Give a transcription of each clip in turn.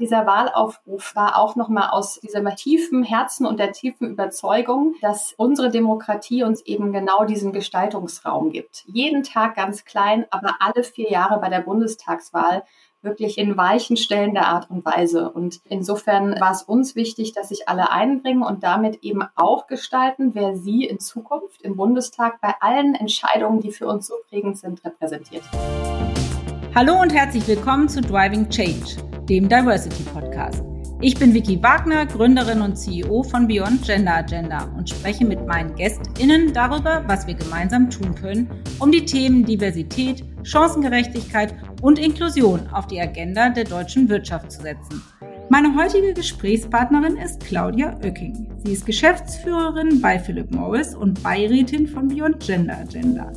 Dieser Wahlaufruf war auch nochmal aus diesem tiefen Herzen und der tiefen Überzeugung, dass unsere Demokratie uns eben genau diesen Gestaltungsraum gibt. Jeden Tag ganz klein, aber alle vier Jahre bei der Bundestagswahl wirklich in weichen stellender Art und Weise. Und insofern war es uns wichtig, dass sich alle einbringen und damit eben auch gestalten, wer sie in Zukunft im Bundestag bei allen Entscheidungen, die für uns so prägend sind, repräsentiert. Hallo und herzlich willkommen zu Driving Change, dem Diversity Podcast. Ich bin Vicky Wagner, Gründerin und CEO von Beyond Gender Agenda und spreche mit meinen GästInnen darüber, was wir gemeinsam tun können, um die Themen Diversität, Chancengerechtigkeit und Inklusion auf die Agenda der deutschen Wirtschaft zu setzen. Meine heutige Gesprächspartnerin ist Claudia Oecking. Sie ist Geschäftsführerin bei Philip Morris und Beirätin von Beyond Gender Agenda.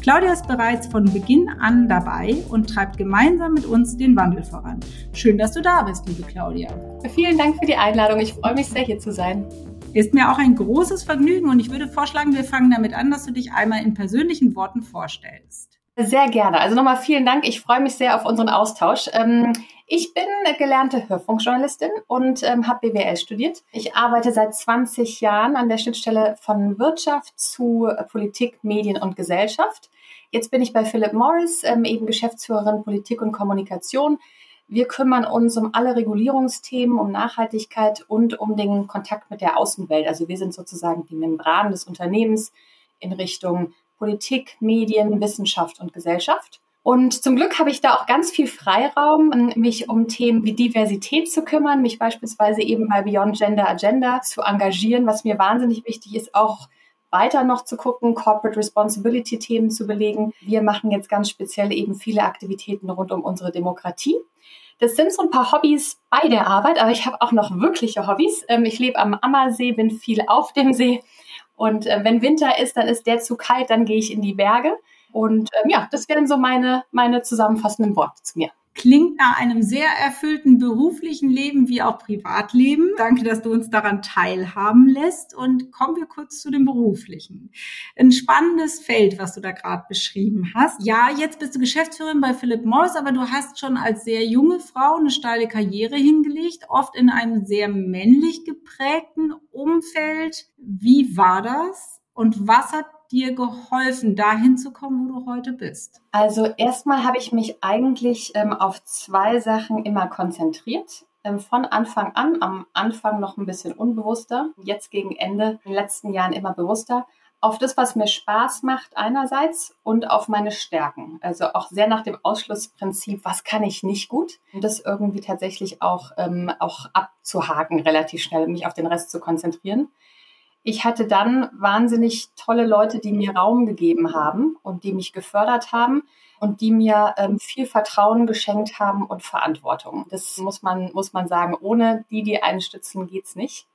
Claudia ist bereits von Beginn an dabei und treibt gemeinsam mit uns den Wandel voran. Schön, dass du da bist, liebe Claudia. Vielen Dank für die Einladung. Ich freue mich sehr, hier zu sein. Ist mir auch ein großes Vergnügen und ich würde vorschlagen, wir fangen damit an, dass du dich einmal in persönlichen Worten vorstellst. Sehr gerne. Also nochmal vielen Dank. Ich freue mich sehr auf unseren Austausch. Ähm, ich bin gelernte Hörfunkjournalistin und ähm, habe BWL studiert. Ich arbeite seit 20 Jahren an der Schnittstelle von Wirtschaft zu Politik, Medien und Gesellschaft. Jetzt bin ich bei Philip Morris, ähm, eben Geschäftsführerin Politik und Kommunikation. Wir kümmern uns um alle Regulierungsthemen, um Nachhaltigkeit und um den Kontakt mit der Außenwelt. Also wir sind sozusagen die Membran des Unternehmens in Richtung Politik, Medien, Wissenschaft und Gesellschaft. Und zum Glück habe ich da auch ganz viel Freiraum, mich um Themen wie Diversität zu kümmern, mich beispielsweise eben bei Beyond Gender Agenda zu engagieren, was mir wahnsinnig wichtig ist, auch weiter noch zu gucken, Corporate Responsibility Themen zu belegen. Wir machen jetzt ganz speziell eben viele Aktivitäten rund um unsere Demokratie. Das sind so ein paar Hobbys bei der Arbeit, aber ich habe auch noch wirkliche Hobbys. Ähm, ich lebe am Ammersee, bin viel auf dem See und äh, wenn Winter ist, dann ist der zu kalt, dann gehe ich in die Berge. Und ähm, ja, das wären so meine, meine zusammenfassenden Worte zu mir. Klingt nach einem sehr erfüllten beruflichen Leben wie auch Privatleben. Danke, dass du uns daran teilhaben lässt. Und kommen wir kurz zu dem beruflichen. Ein spannendes Feld, was du da gerade beschrieben hast. Ja, jetzt bist du Geschäftsführerin bei Philip Morris, aber du hast schon als sehr junge Frau eine steile Karriere hingelegt, oft in einem sehr männlich geprägten Umfeld. Wie war das? Und was hat dir geholfen, dahin zu kommen, wo du heute bist? Also erstmal habe ich mich eigentlich ähm, auf zwei Sachen immer konzentriert. Ähm, von Anfang an, am Anfang noch ein bisschen unbewusster, jetzt gegen Ende, in den letzten Jahren immer bewusster, auf das, was mir Spaß macht einerseits und auf meine Stärken. Also auch sehr nach dem Ausschlussprinzip, was kann ich nicht gut, und das irgendwie tatsächlich auch, ähm, auch abzuhaken relativ schnell, mich auf den Rest zu konzentrieren ich hatte dann wahnsinnig tolle Leute, die mir Raum gegeben haben und die mich gefördert haben und die mir ähm, viel Vertrauen geschenkt haben und Verantwortung. Das muss man, muss man sagen. Ohne die, die einen stützen, geht's nicht.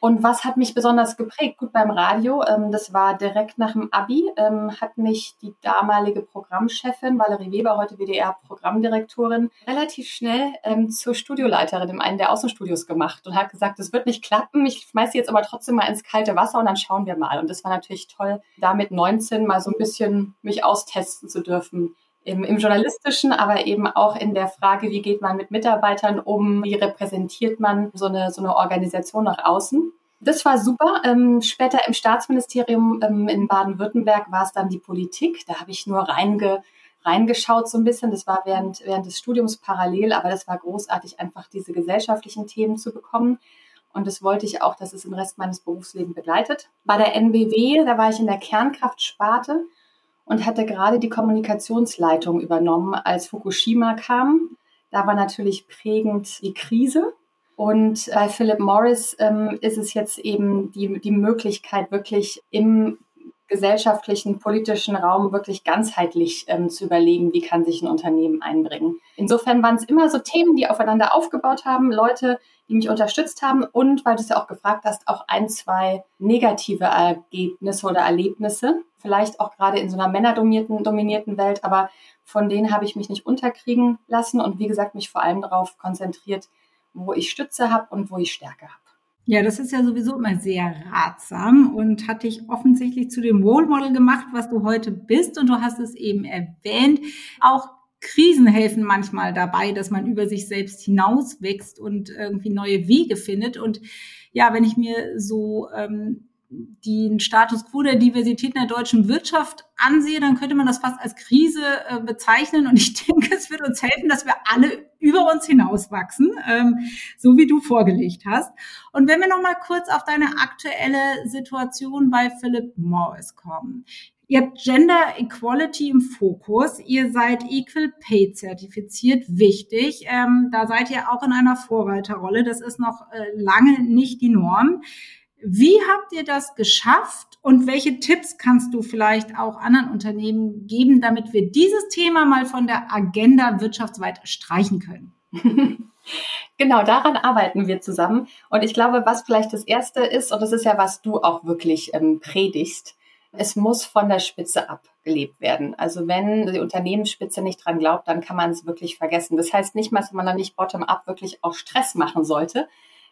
Und was hat mich besonders geprägt? Gut, beim Radio, ähm, das war direkt nach dem Abi, ähm, hat mich die damalige Programmchefin, Valerie Weber, heute WDR-Programmdirektorin, relativ schnell ähm, zur Studioleiterin in einem der Außenstudios gemacht und hat gesagt, es wird nicht klappen, ich schmeiße jetzt aber trotzdem mal ins kalte Wasser und dann schauen wir mal. Und das war natürlich toll, da mit 19 mal so ein bisschen mich austesten zu dürfen im, im journalistischen, aber eben auch in der Frage, wie geht man mit Mitarbeitern um, wie repräsentiert man so eine, so eine Organisation nach außen. Das war super. Ähm, später im Staatsministerium ähm, in Baden-Württemberg war es dann die Politik. Da habe ich nur reinge, reingeschaut so ein bisschen. Das war während, während des Studiums parallel, aber das war großartig, einfach diese gesellschaftlichen Themen zu bekommen. Und das wollte ich auch, dass es den Rest meines Berufslebens begleitet. Bei der NBW, da war ich in der Kernkraftsparte und hatte gerade die Kommunikationsleitung übernommen, als Fukushima kam. Da war natürlich prägend die Krise. Und bei Philip Morris ähm, ist es jetzt eben die, die Möglichkeit, wirklich im gesellschaftlichen, politischen Raum wirklich ganzheitlich ähm, zu überlegen, wie kann sich ein Unternehmen einbringen. Insofern waren es immer so Themen, die aufeinander aufgebaut haben, Leute, die mich unterstützt haben und, weil du es ja auch gefragt hast, auch ein, zwei negative Ergebnisse oder Erlebnisse, vielleicht auch gerade in so einer männerdominierten dominierten Welt, aber von denen habe ich mich nicht unterkriegen lassen und wie gesagt, mich vor allem darauf konzentriert, wo ich Stütze habe und wo ich Stärke habe. Ja, das ist ja sowieso immer sehr ratsam und hat dich offensichtlich zu dem Role Model gemacht, was du heute bist. Und du hast es eben erwähnt. Auch Krisen helfen manchmal dabei, dass man über sich selbst hinauswächst und irgendwie neue Wege findet. Und ja, wenn ich mir so ähm, den Status quo der Diversität in der deutschen Wirtschaft ansehe, dann könnte man das fast als Krise äh, bezeichnen. Und ich denke, es wird uns helfen, dass wir alle über uns hinauswachsen, ähm, so wie du vorgelegt hast. Und wenn wir noch mal kurz auf deine aktuelle Situation bei Philip Morris kommen. Ihr habt Gender Equality im Fokus. Ihr seid Equal Pay zertifiziert. Wichtig. Ähm, da seid ihr auch in einer Vorreiterrolle. Das ist noch äh, lange nicht die Norm. Wie habt ihr das geschafft und welche Tipps kannst du vielleicht auch anderen Unternehmen geben, damit wir dieses Thema mal von der Agenda wirtschaftsweit streichen können? Genau, daran arbeiten wir zusammen. Und ich glaube, was vielleicht das Erste ist, und das ist ja, was du auch wirklich ähm, predigst, es muss von der Spitze abgelebt werden. Also wenn die Unternehmensspitze nicht dran glaubt, dann kann man es wirklich vergessen. Das heißt nicht mal, dass man dann nicht bottom-up wirklich auch Stress machen sollte,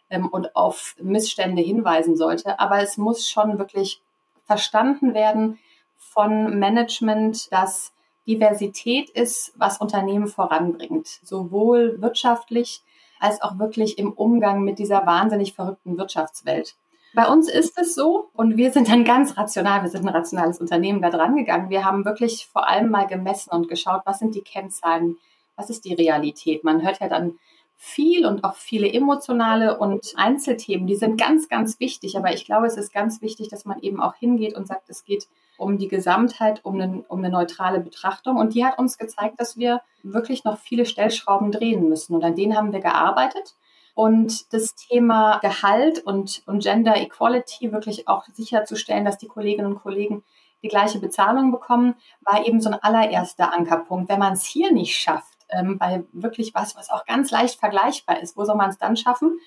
ähm, und auf Missstände hinweisen sollte. Aber es muss schon wirklich verstanden werden von Management, dass Diversität ist, was Unternehmen voranbringt, sowohl wirtschaftlich als auch wirklich im Umgang mit dieser wahnsinnig verrückten Wirtschaftswelt. Bei uns ist es so und wir sind dann ganz rational, wir sind ein rationales Unternehmen da dran gegangen. Wir haben wirklich vor allem mal gemessen und geschaut, was sind die Kennzahlen, was ist die Realität. Man hört ja dann viel und auch viele emotionale und Einzelthemen, die sind ganz, ganz wichtig. Aber ich glaube, es ist ganz wichtig, dass man eben auch hingeht und sagt, es geht um die Gesamtheit, um eine, um eine neutrale Betrachtung. Und die hat uns gezeigt, dass wir wirklich noch viele Stellschrauben drehen müssen. Und an denen haben wir gearbeitet. Und das Thema Gehalt und, und Gender Equality wirklich auch sicherzustellen, dass die Kolleginnen und Kollegen die gleiche Bezahlung bekommen, war eben so ein allererster Ankerpunkt. Wenn man es hier nicht schafft, ähm, bei wirklich was, was auch ganz leicht vergleichbar ist. Wo soll man es dann schaffen?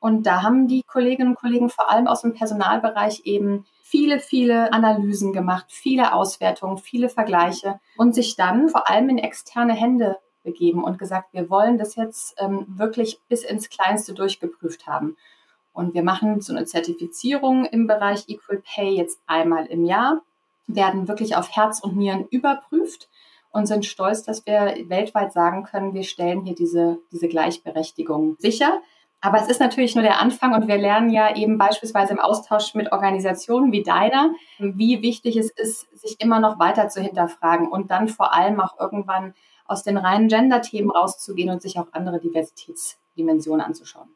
Und da haben die Kolleginnen und Kollegen vor allem aus dem Personalbereich eben viele, viele Analysen gemacht, viele Auswertungen, viele Vergleiche und sich dann vor allem in externe Hände begeben und gesagt, wir wollen das jetzt ähm, wirklich bis ins Kleinste durchgeprüft haben. Und wir machen so eine Zertifizierung im Bereich Equal Pay jetzt einmal im Jahr, werden wirklich auf Herz und Nieren überprüft und sind stolz, dass wir weltweit sagen können, wir stellen hier diese, diese Gleichberechtigung sicher. Aber es ist natürlich nur der Anfang und wir lernen ja eben beispielsweise im Austausch mit Organisationen wie deiner, wie wichtig es ist, sich immer noch weiter zu hinterfragen und dann vor allem auch irgendwann aus den reinen Gender-Themen rauszugehen und sich auch andere Diversitätsdimensionen anzuschauen.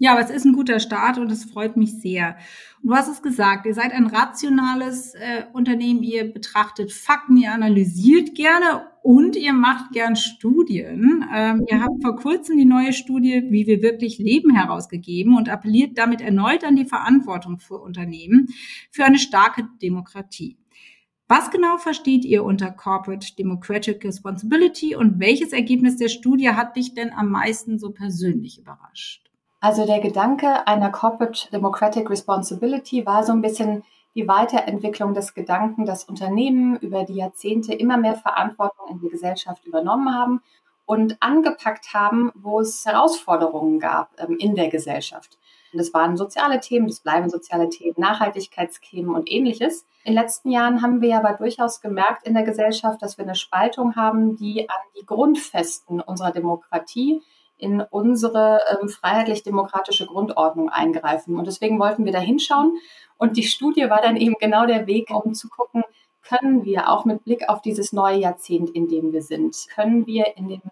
Ja, aber es ist ein guter Start und es freut mich sehr. Und du hast es gesagt, ihr seid ein rationales äh, Unternehmen, ihr betrachtet Fakten, ihr analysiert gerne und ihr macht gern Studien. Ähm, ihr habt vor kurzem die neue Studie Wie wir wirklich leben herausgegeben und appelliert damit erneut an die Verantwortung für Unternehmen für eine starke Demokratie. Was genau versteht ihr unter Corporate Democratic Responsibility und welches Ergebnis der Studie hat dich denn am meisten so persönlich überrascht? Also der Gedanke einer Corporate Democratic Responsibility war so ein bisschen die Weiterentwicklung des Gedanken, dass Unternehmen über die Jahrzehnte immer mehr Verantwortung in die Gesellschaft übernommen haben und angepackt haben, wo es Herausforderungen gab ähm, in der Gesellschaft. Das waren soziale Themen, das bleiben soziale Themen, Nachhaltigkeitsthemen und ähnliches. In den letzten Jahren haben wir aber durchaus gemerkt in der Gesellschaft, dass wir eine Spaltung haben, die an die Grundfesten unserer Demokratie in unsere ähm, freiheitlich-demokratische Grundordnung eingreifen. Und deswegen wollten wir da hinschauen. Und die Studie war dann eben genau der Weg, um zu gucken, können wir auch mit Blick auf dieses neue Jahrzehnt, in dem wir sind, können wir in dem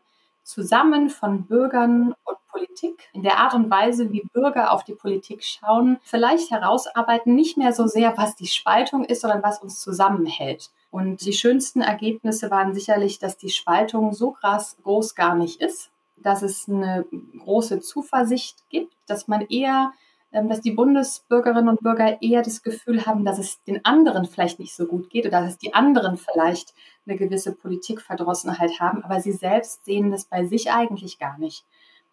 Zusammen von Bürgern und Politik, in der Art und Weise, wie Bürger auf die Politik schauen, vielleicht herausarbeiten, nicht mehr so sehr, was die Spaltung ist, sondern was uns zusammenhält. Und die schönsten Ergebnisse waren sicherlich, dass die Spaltung so krass groß gar nicht ist, dass es eine große Zuversicht gibt, dass man eher, ähm, dass die Bundesbürgerinnen und Bürger eher das Gefühl haben, dass es den anderen vielleicht nicht so gut geht oder dass die anderen vielleicht eine gewisse Politikverdrossenheit haben, aber sie selbst sehen das bei sich eigentlich gar nicht.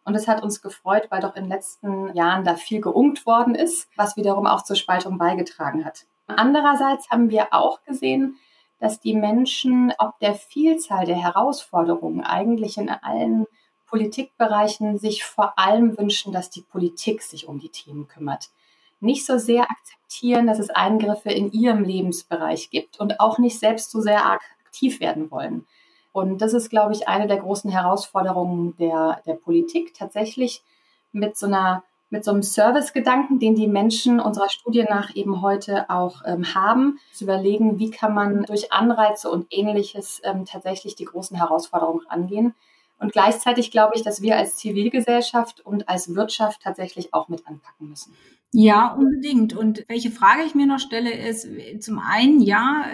Und es hat uns gefreut, weil doch in den letzten Jahren da viel geungt worden ist, was wiederum auch zur Spaltung beigetragen hat. Andererseits haben wir auch gesehen, dass die Menschen ob der Vielzahl der Herausforderungen eigentlich in allen Politikbereichen sich vor allem wünschen, dass die Politik sich um die Themen kümmert. Nicht so sehr akzeptieren, dass es Eingriffe in ihrem Lebensbereich gibt und auch nicht selbst so sehr aktiv werden wollen. Und das ist, glaube ich, eine der großen Herausforderungen der, der Politik, tatsächlich mit so einer mit so einem Servicegedanken, den die Menschen unserer Studie nach eben heute auch ähm, haben, zu überlegen, wie kann man durch Anreize und ähnliches ähm, tatsächlich die großen Herausforderungen angehen. Und gleichzeitig glaube ich, dass wir als Zivilgesellschaft und als Wirtschaft tatsächlich auch mit anpacken müssen. Ja, unbedingt. Und welche Frage ich mir noch stelle, ist, zum einen, ja,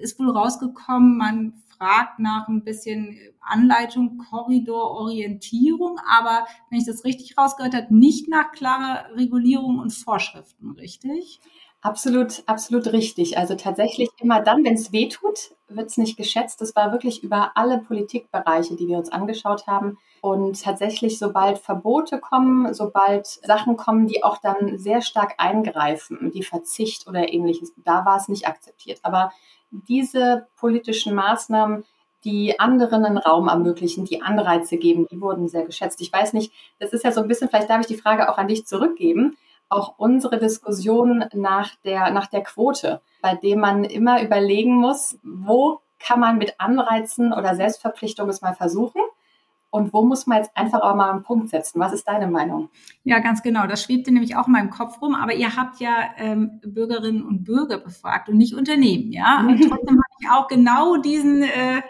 ist wohl rausgekommen, man fragt nach ein bisschen Anleitung, Korridor, Orientierung, aber wenn ich das richtig rausgehört habe, nicht nach klarer Regulierung und Vorschriften, richtig? Absolut, absolut richtig. Also tatsächlich immer dann, wenn es weh tut, wird es nicht geschätzt. Das war wirklich über alle Politikbereiche, die wir uns angeschaut haben. Und tatsächlich, sobald Verbote kommen, sobald Sachen kommen, die auch dann sehr stark eingreifen, die Verzicht oder ähnliches, da war es nicht akzeptiert. Aber diese politischen Maßnahmen, die anderen einen Raum ermöglichen, die Anreize geben, die wurden sehr geschätzt. Ich weiß nicht, das ist ja so ein bisschen, vielleicht darf ich die Frage auch an dich zurückgeben, auch unsere Diskussion nach der, nach der Quote, bei dem man immer überlegen muss, wo kann man mit Anreizen oder Selbstverpflichtung es mal versuchen und wo muss man jetzt einfach auch mal einen Punkt setzen? Was ist deine Meinung? Ja, ganz genau. Das schwebte nämlich auch in meinem Kopf rum. Aber ihr habt ja ähm, Bürgerinnen und Bürger befragt und nicht Unternehmen, ja. Und trotzdem auch genau diesen äh,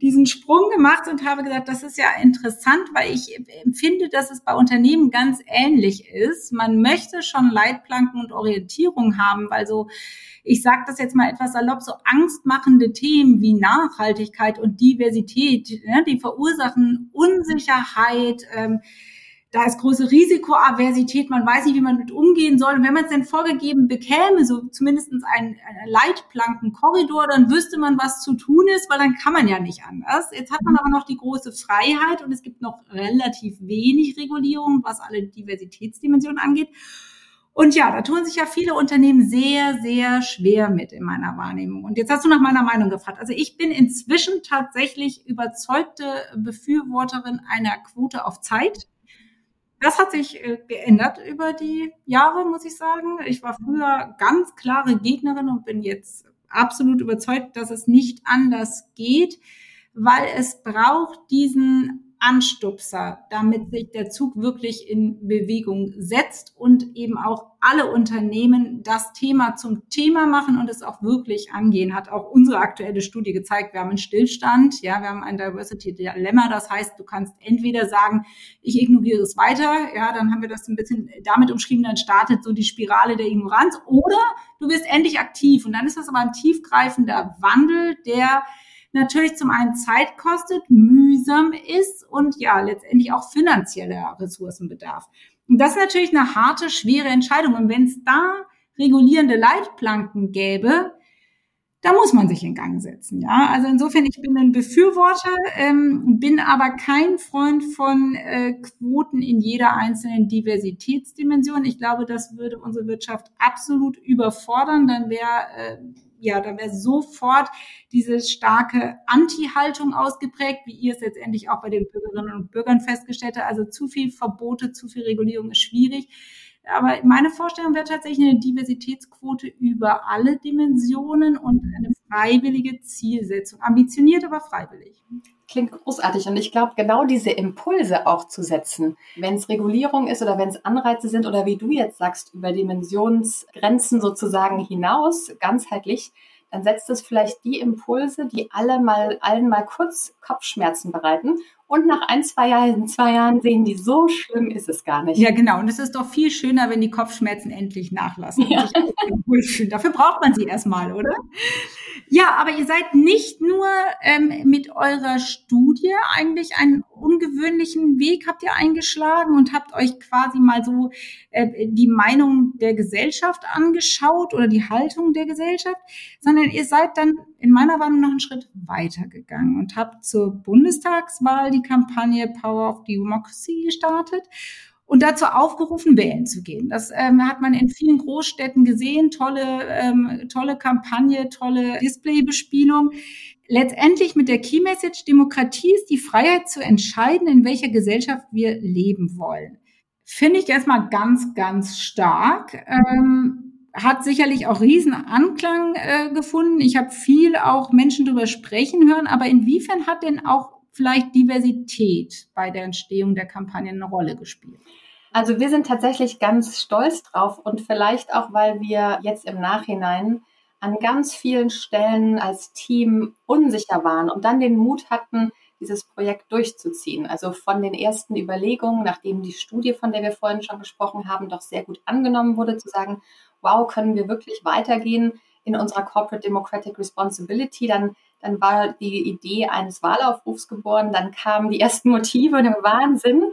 diesen Sprung gemacht und habe gesagt, das ist ja interessant, weil ich empfinde, dass es bei Unternehmen ganz ähnlich ist. Man möchte schon Leitplanken und Orientierung haben, weil so ich sage das jetzt mal etwas salopp, so angstmachende Themen wie Nachhaltigkeit und Diversität, ne, die verursachen Unsicherheit, ähm, da ist große Risikoaversität, man weiß nicht, wie man mit umgehen soll. Und wenn man es denn vorgegeben bekäme, so zumindest ein, ein Leitplankenkorridor, dann wüsste man, was zu tun ist, weil dann kann man ja nicht anders. Jetzt hat man aber noch die große Freiheit und es gibt noch relativ wenig Regulierung, was alle Diversitätsdimensionen angeht. Und ja, da tun sich ja viele Unternehmen sehr, sehr schwer mit in meiner Wahrnehmung. Und jetzt hast du nach meiner Meinung gefragt. Also ich bin inzwischen tatsächlich überzeugte Befürworterin einer Quote auf Zeit. Das hat sich äh, geändert über die Jahre, muss ich sagen. Ich war früher ganz klare Gegnerin und bin jetzt absolut überzeugt, dass es nicht anders geht, weil es braucht diesen Anstupser, damit sich der Zug wirklich in Bewegung setzt und eben auch alle Unternehmen das Thema zum Thema machen und es auch wirklich angehen, hat auch unsere aktuelle Studie gezeigt. Wir haben einen Stillstand, ja, wir haben ein Diversity Dilemma. Das heißt, du kannst entweder sagen, ich ignoriere es weiter, ja, dann haben wir das ein bisschen damit umschrieben, dann startet so die Spirale der Ignoranz oder du wirst endlich aktiv und dann ist das aber ein tiefgreifender Wandel, der natürlich zum einen Zeit kostet, mühsam ist und ja, letztendlich auch finanzieller Ressourcen bedarf. Und das ist natürlich eine harte, schwere Entscheidung. Und wenn es da regulierende Leitplanken gäbe, da muss man sich in Gang setzen. Ja, also insofern, ich bin ein Befürworter, ähm, bin aber kein Freund von äh, Quoten in jeder einzelnen Diversitätsdimension. Ich glaube, das würde unsere Wirtschaft absolut überfordern. Dann wäre äh, ja, da wäre sofort diese starke Anti-Haltung ausgeprägt, wie ihr es letztendlich auch bei den Bürgerinnen und Bürgern festgestellt habt. Also zu viel Verbote, zu viel Regulierung ist schwierig. Aber meine Vorstellung wäre tatsächlich eine Diversitätsquote über alle Dimensionen und eine freiwillige Zielsetzung. Ambitioniert, aber freiwillig. Klingt großartig. Und ich glaube, genau diese Impulse auch zu setzen, wenn es Regulierung ist oder wenn es Anreize sind oder wie du jetzt sagst, über Dimensionsgrenzen sozusagen hinaus, ganzheitlich, dann setzt es vielleicht die Impulse, die alle mal, allen mal kurz Kopfschmerzen bereiten. Und nach ein, zwei Jahren, zwei Jahren sehen die, so schlimm ist es gar nicht. Ja, genau. Und es ist doch viel schöner, wenn die Kopfschmerzen endlich nachlassen. Ja. Dafür braucht man sie erstmal, oder? Ja, aber ihr seid nicht nur ähm, mit eurer Studie eigentlich einen ungewöhnlichen Weg habt ihr eingeschlagen und habt euch quasi mal so äh, die Meinung der Gesellschaft angeschaut oder die Haltung der Gesellschaft, sondern ihr seid dann in meiner Wahrnehmung noch einen Schritt weiter gegangen und habt zur Bundestagswahl die Kampagne Power of Democracy gestartet und dazu aufgerufen, wählen zu gehen. Das ähm, hat man in vielen Großstädten gesehen. Tolle, ähm, tolle Kampagne, tolle Displaybespielung. Letztendlich mit der Key Message, Demokratie ist die Freiheit zu entscheiden, in welcher Gesellschaft wir leben wollen. Finde ich erstmal ganz, ganz stark. Ähm, hat sicherlich auch riesen Anklang äh, gefunden. Ich habe viel auch Menschen darüber sprechen hören, aber inwiefern hat denn auch vielleicht Diversität bei der Entstehung der Kampagne eine Rolle gespielt? Also wir sind tatsächlich ganz stolz drauf und vielleicht auch, weil wir jetzt im Nachhinein an ganz vielen Stellen als Team unsicher waren und dann den Mut hatten, dieses Projekt durchzuziehen. Also von den ersten Überlegungen, nachdem die Studie, von der wir vorhin schon gesprochen haben, doch sehr gut angenommen wurde, zu sagen, wow, können wir wirklich weitergehen in unserer Corporate Democratic Responsibility, dann, dann war die Idee eines Wahlaufrufs geboren, dann kamen die ersten Motive und der Wahnsinn.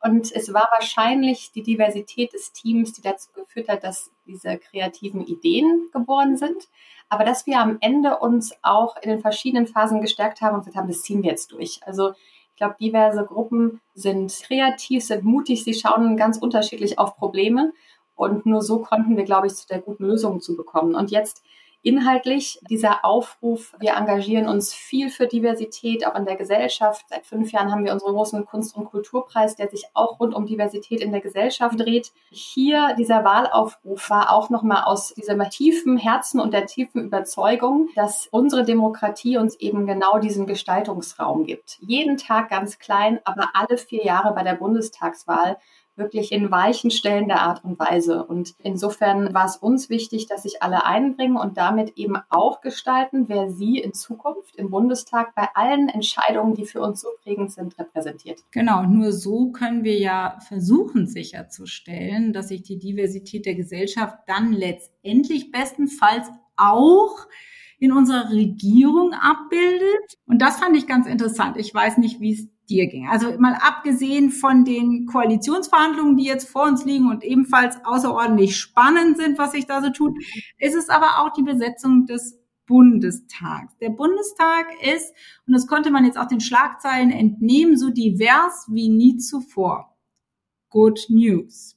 Und es war wahrscheinlich die Diversität des Teams, die dazu geführt hat, dass diese kreativen Ideen geboren sind. Aber dass wir am Ende uns auch in den verschiedenen Phasen gestärkt haben und gesagt haben, das ziehen wir jetzt durch. Also ich glaube, diverse Gruppen sind kreativ, sind mutig, sie schauen ganz unterschiedlich auf Probleme. Und nur so konnten wir, glaube ich, zu der guten Lösung zu bekommen. Und jetzt inhaltlich dieser Aufruf, wir engagieren uns viel für Diversität, auch in der Gesellschaft. Seit fünf Jahren haben wir unseren großen Kunst- und Kulturpreis, der sich auch rund um Diversität in der Gesellschaft dreht. Hier dieser Wahlaufruf war auch nochmal aus diesem tiefen Herzen und der tiefen Überzeugung, dass unsere Demokratie uns eben genau diesen Gestaltungsraum gibt. Jeden Tag ganz klein, aber alle vier Jahre bei der Bundestagswahl wirklich in weichen Stellen der Art und Weise. Und insofern war es uns wichtig, dass sich alle einbringen und damit eben auch gestalten, wer sie in Zukunft im Bundestag bei allen Entscheidungen, die für uns so prägend sind, repräsentiert. Genau, nur so können wir ja versuchen sicherzustellen, dass sich die Diversität der Gesellschaft dann letztendlich bestenfalls auch in unserer Regierung abbildet. Und das fand ich ganz interessant. Ich weiß nicht, wie es dir ging. Also mal abgesehen von den Koalitionsverhandlungen, die jetzt vor uns liegen und ebenfalls außerordentlich spannend sind, was sich da so tut, ist es aber auch die Besetzung des Bundestags. Der Bundestag ist, und das konnte man jetzt auch den Schlagzeilen entnehmen, so divers wie nie zuvor. Good News.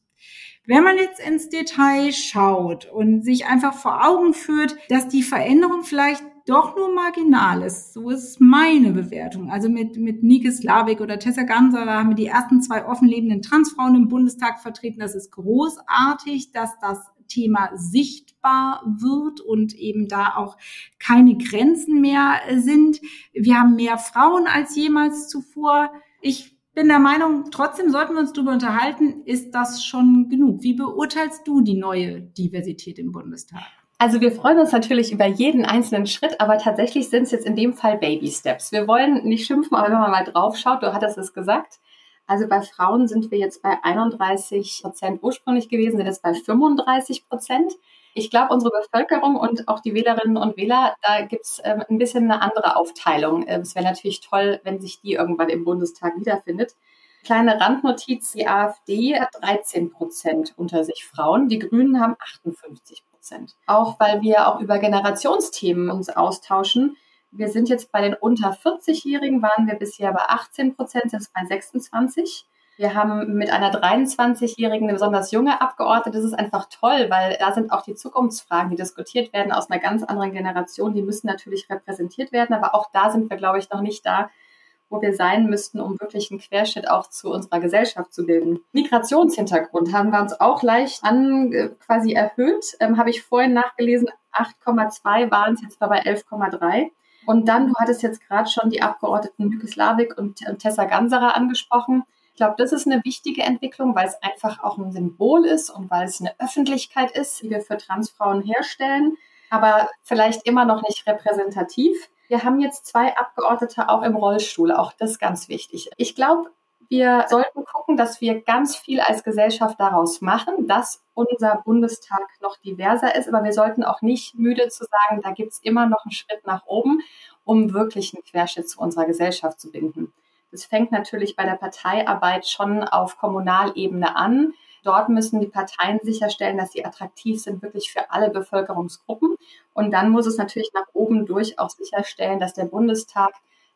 Wenn man jetzt ins Detail schaut und sich einfach vor Augen führt, dass die Veränderung vielleicht doch nur marginal ist. So ist meine Bewertung. Also mit, mit Nike Slavik oder Tessa Ganser haben wir die ersten zwei offen lebenden Transfrauen im Bundestag vertreten. Das ist großartig, dass das Thema sichtbar wird und eben da auch keine Grenzen mehr sind. Wir haben mehr Frauen als jemals zuvor. Ich bin der Meinung, trotzdem sollten wir uns darüber unterhalten, ist das schon genug? Wie beurteilst du die neue Diversität im Bundestag? Also wir freuen uns natürlich über jeden einzelnen Schritt, aber tatsächlich sind es jetzt in dem Fall Baby Steps. Wir wollen nicht schimpfen, aber wenn man mal drauf schaut, du hattest es gesagt. Also bei Frauen sind wir jetzt bei 31 Prozent ursprünglich gewesen, sind jetzt bei 35 Prozent. Ich glaube, unsere Bevölkerung und auch die Wählerinnen und Wähler, da gibt es ähm, ein bisschen eine andere Aufteilung. Ähm, es wäre natürlich toll, wenn sich die irgendwann im Bundestag wiederfindet. Kleine Randnotiz, die AfD hat 13 Prozent unter sich Frauen, die Grünen haben 58 Prozent. Auch weil wir auch über Generationsthemen uns austauschen. Wir sind jetzt bei den unter 40-Jährigen, waren wir bisher bei 18 Prozent, sind bei 26. Wir haben mit einer 23-Jährigen eine besonders junge Abgeordnete. Das ist einfach toll, weil da sind auch die Zukunftsfragen, die diskutiert werden aus einer ganz anderen Generation. Die müssen natürlich repräsentiert werden, aber auch da sind wir, glaube ich, noch nicht da, wo wir sein müssten, um wirklich einen Querschnitt auch zu unserer Gesellschaft zu bilden. Migrationshintergrund haben wir uns auch leicht an äh, quasi erhöht. Ähm, Habe ich vorhin nachgelesen, 8,2 waren es jetzt bei 11,3. Und dann, du hattest jetzt gerade schon die Abgeordneten Mykislavik und äh, Tessa Ganserer angesprochen. Ich glaube, das ist eine wichtige Entwicklung, weil es einfach auch ein Symbol ist und weil es eine Öffentlichkeit ist, die wir für Transfrauen herstellen, aber vielleicht immer noch nicht repräsentativ. Wir haben jetzt zwei Abgeordnete auch im Rollstuhl, auch das ganz wichtig. Ich glaube, wir sollten gucken, dass wir ganz viel als Gesellschaft daraus machen, dass unser Bundestag noch diverser ist. Aber wir sollten auch nicht müde zu sagen, da gibt es immer noch einen Schritt nach oben, um wirklich einen Querschnitt zu unserer Gesellschaft zu binden. Das fängt natürlich bei der Parteiarbeit schon auf Kommunalebene an. Dort müssen die Parteien sicherstellen, dass sie attraktiv sind, wirklich für alle Bevölkerungsgruppen. Und dann muss es natürlich nach oben durch auch sicherstellen, dass der Bundestag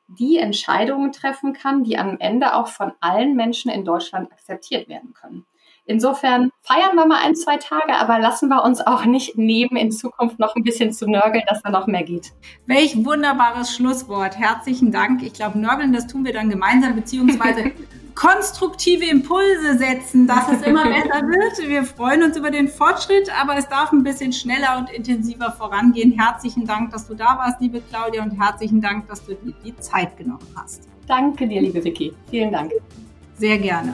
die Entscheidungen treffen kann, die am Ende auch von allen Menschen in Deutschland akzeptiert werden können. Insofern feiern wir mal ein, zwei Tage, aber lassen wir uns auch nicht nehmen, in Zukunft noch ein bisschen zu nörgeln, dass da noch mehr geht. Welch wunderbares Schlusswort. Herzlichen Dank. Ich glaube, nörgeln, das tun wir dann gemeinsam, beziehungsweise konstruktive Impulse setzen, dass es immer besser wird. Wir freuen uns über den Fortschritt, aber es darf ein bisschen schneller und intensiver vorangehen. Herzlichen Dank, dass du da warst, liebe Claudia, und herzlichen Dank, dass du dir die Zeit genommen hast. Danke dir, liebe Vicky. Vielen Dank. Sehr gerne.